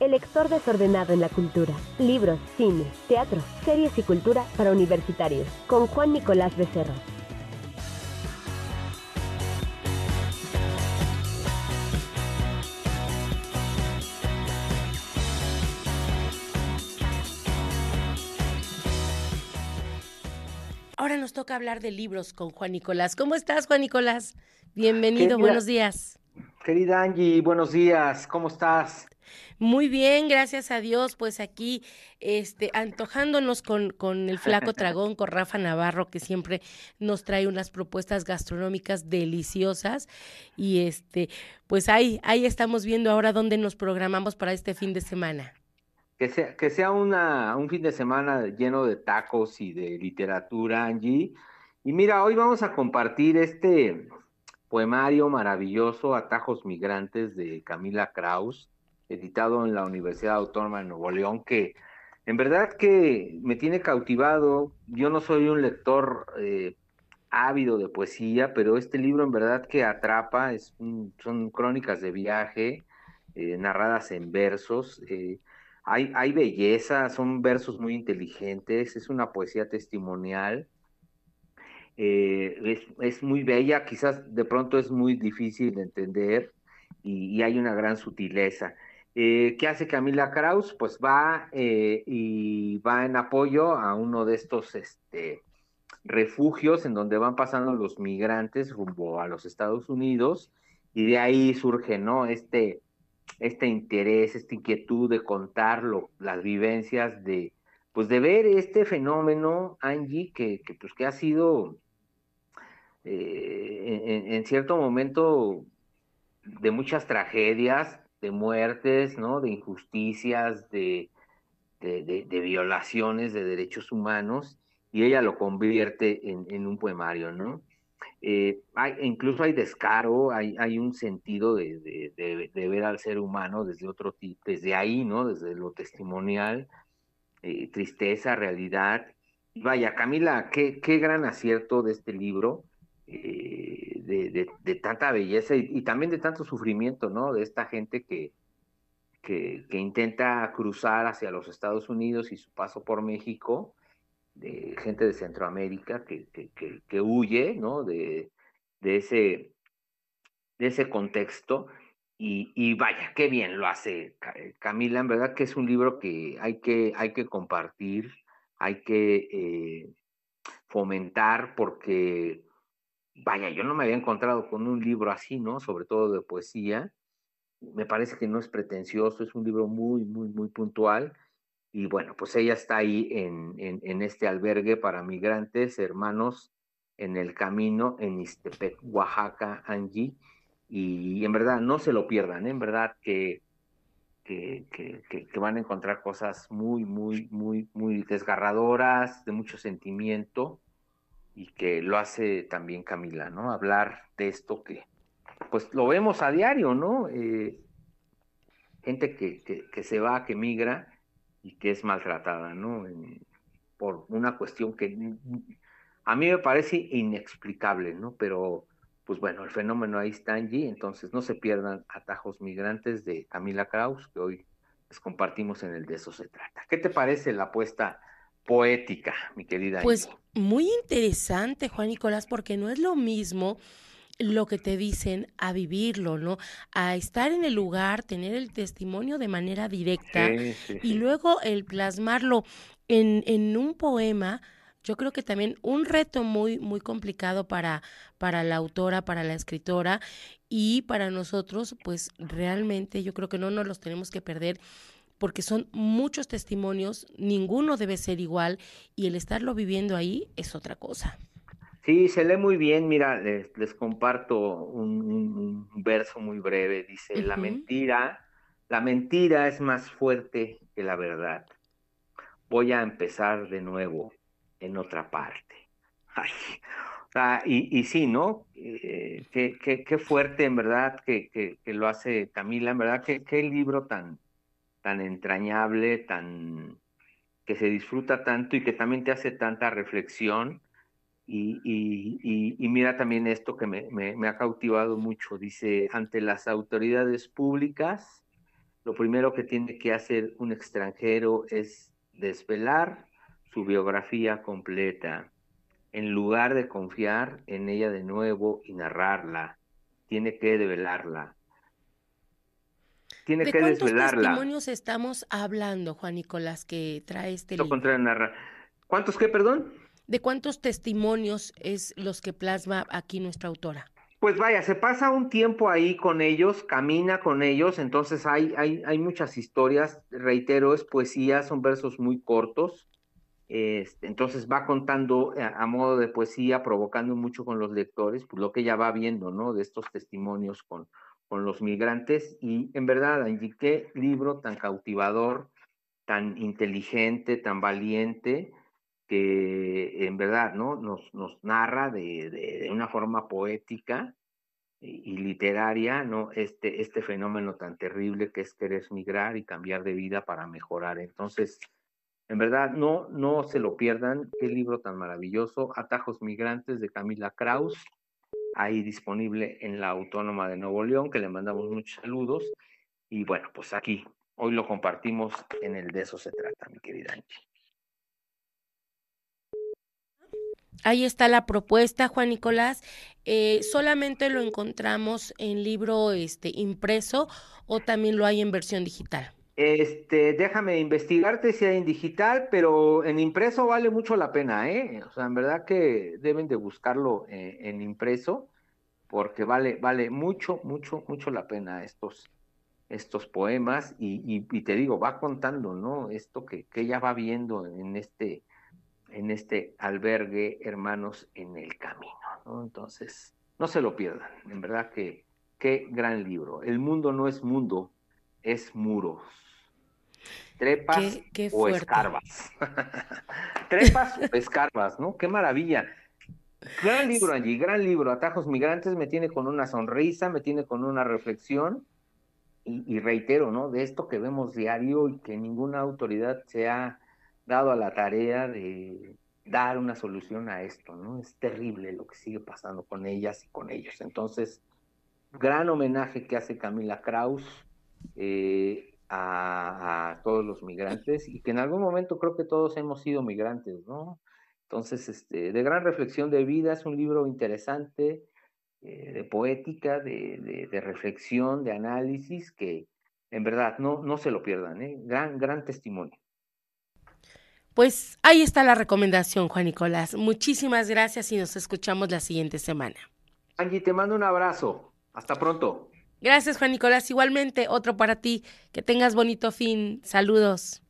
El lector desordenado en la cultura. Libros, cine, teatro, series y cultura para universitarios. Con Juan Nicolás Becerro. Ahora nos toca hablar de libros con Juan Nicolás. ¿Cómo estás, Juan Nicolás? Bienvenido, buenos días. Querida Angie, buenos días, ¿cómo estás? Muy bien, gracias a Dios, pues aquí este, antojándonos con, con el flaco tragón, con Rafa Navarro, que siempre nos trae unas propuestas gastronómicas deliciosas. Y este, pues ahí, ahí estamos viendo ahora dónde nos programamos para este fin de semana. Que sea, que sea una, un fin de semana lleno de tacos y de literatura, Angie. Y mira, hoy vamos a compartir este poemario maravilloso, Atajos Migrantes, de Camila Kraus, editado en la Universidad Autónoma de Nuevo León, que en verdad que me tiene cautivado. Yo no soy un lector eh, ávido de poesía, pero este libro en verdad que atrapa, es son crónicas de viaje, eh, narradas en versos. Eh, hay, hay belleza, son versos muy inteligentes, es una poesía testimonial. Es, es, muy bella, quizás de pronto es muy difícil de entender y, y hay una gran sutileza. Eh, ¿Qué hace Camila Kraus? Pues va eh, y va en apoyo a uno de estos este, refugios en donde van pasando los migrantes rumbo a los Estados Unidos y de ahí surge, ¿no? Este, este interés, esta inquietud de contar las vivencias de, pues de ver este fenómeno, Angie, que, pues que ha sido eh, en cierto momento de muchas tragedias, de muertes, ¿no? De injusticias, de, de, violaciones de derechos humanos, y ella lo convierte en, en un poemario, ¿no? Eh, hay, incluso hay descaro, hay, hay un sentido de, de, ver al ser humano desde otro tipo, desde ahí, ¿no? Desde lo testimonial, eh, tristeza, realidad. Vaya, Camila, qué, qué gran acierto de este libro. Eh, de, de, tanta belleza y, también de tanto sufrimiento, ¿no? De esta gente que, que, intenta cruzar hacia los Estados Unidos y su paso por México, de gente de Centroamérica que, que, que huye, ¿no? De, de, ese, de ese contexto. Y, y, vaya, qué bien lo hace Camila, en verdad que es un libro que hay que, hay que compartir, hay que eh, fomentar porque vaya, yo no me había encontrado con un libro así, ¿no? Sobre todo de poesía. Me parece que no es pretencioso, es un libro muy, muy, muy puntual. Y bueno, pues ella está ahí en, en, este albergue para migrantes, hermanos, en el camino, en Istepec, Oaxaca, Angie. Y en verdad, no se lo pierdan, ¿eh? en verdad que, que, que, que, van a encontrar cosas muy, muy, muy, muy desgarradoras, de mucho sentimiento y que lo hace también Camila, ¿no? Hablar de esto que, pues lo vemos a diario, ¿no? Eh, gente que, que, se va, que migra y que es maltratada, ¿no? Por una cuestión que a mí me parece inexplicable, ¿no? Pero, pues bueno, el fenómeno ahí está allí, entonces no se pierdan atajos migrantes de Camila Kraus, que hoy les compartimos en el de eso se trata. ¿Qué te parece la apuesta poética, mi querida? Pues muy interesante, Juan Nicolás, porque no es lo mismo lo que te dicen a vivirlo, ¿no? A estar en el lugar, tener el testimonio de manera directa sí, sí, y luego el plasmarlo en, en un poema. Yo creo que también un reto muy, muy complicado para, para la autora, para la escritora y para nosotros, pues realmente yo creo que no nos los tenemos que perder porque son muchos testimonios, ninguno debe ser igual y el estarlo viviendo ahí es otra cosa. Sí, se lee muy bien. Mira, les, les comparto un, un, un, verso muy breve. Dice, uh -huh. la mentira, la mentira es más fuerte que la verdad. Voy a empezar de nuevo en otra parte. Ay, sea, y, y, sí, ¿no? Eh, qué, qué, qué, fuerte, en verdad, que, que, que, lo hace Camila, en verdad, qué, qué libro tan, tan entrañable, tan que se disfruta tanto y que también te hace tanta reflexión. Y, mira también esto que me, me, me, ha cautivado mucho. Dice, ante las autoridades públicas, lo primero que tiene que hacer un extranjero es desvelar su biografía completa, en lugar de confiar en ella de nuevo y narrarla, tiene que develarla. Tiene ¿De que cuántos testimonios estamos hablando, Juan Nicolás, que trae este libro? ¿Cuántos qué, perdón? ¿De cuántos testimonios es los que plasma aquí nuestra autora? Pues vaya, se pasa un tiempo ahí con ellos, camina con ellos, entonces hay, hay, hay muchas historias, reitero, es poesía, son versos muy cortos, este, entonces va contando a, modo de poesía, provocando mucho con los lectores, pues lo que ella va viendo, ¿no? De estos testimonios con, con los migrantes, y en verdad, Angie, qué libro tan cautivador, tan inteligente, tan valiente, que en verdad ¿no? nos, nos narra de, de, una forma poética y, literaria ¿no? este, este fenómeno tan terrible que es querer migrar y cambiar de vida para mejorar. Entonces, en verdad, no, no se lo pierdan. Qué libro tan maravilloso. Atajos Migrantes de Camila Kraus, ahí disponible en la Autónoma de Nuevo León, que le mandamos muchos saludos. Y bueno, pues aquí, hoy lo compartimos en el De eso se trata, mi querida Angie. Ahí está la propuesta, Juan Nicolás. Eh, ¿Solamente lo encontramos en libro este, impreso o también lo hay en versión digital? Este, déjame investigarte si hay en digital, pero en impreso vale mucho la pena, ¿eh? O sea, en verdad que deben de buscarlo eh, en impreso, porque vale, vale mucho, mucho, mucho la pena estos, estos poemas, y, y, te digo, va contando, ¿no? Esto que, que ella va viendo en este, en este albergue Hermanos en el Camino. ¿no? Entonces, no se lo pierdan, en verdad que qué gran libro. El mundo no es mundo, es muros. Trepas o escarbas. Trepas o escarbas, ¿no? Qué maravilla. Gran libro allí, gran libro. Atajos Migrantes me tiene con una sonrisa, me tiene con una reflexión. Y, y reitero, ¿no? De esto que vemos diario y que ninguna autoridad se ha dado a la tarea de dar una solución a esto, ¿no? Es terrible lo que sigue pasando con ellas y con ellos. Entonces, gran homenaje que hace Camila Kraus eh, a, todos los migrantes y que en algún momento creo que todos hemos sido migrantes, ¿no? Entonces, este, de gran reflexión de vida, es un libro interesante, eh, de poética, de, de, reflexión, de análisis, que en verdad no, no se lo pierdan, ¿eh? Gran, gran testimonio. Pues ahí está la recomendación, Juan Nicolás. Muchísimas gracias y nos escuchamos la siguiente semana. Angie, te mando un abrazo. Hasta pronto. Gracias, Juan Nicolás. Igualmente, otro para ti. Que tengas bonito fin. Saludos.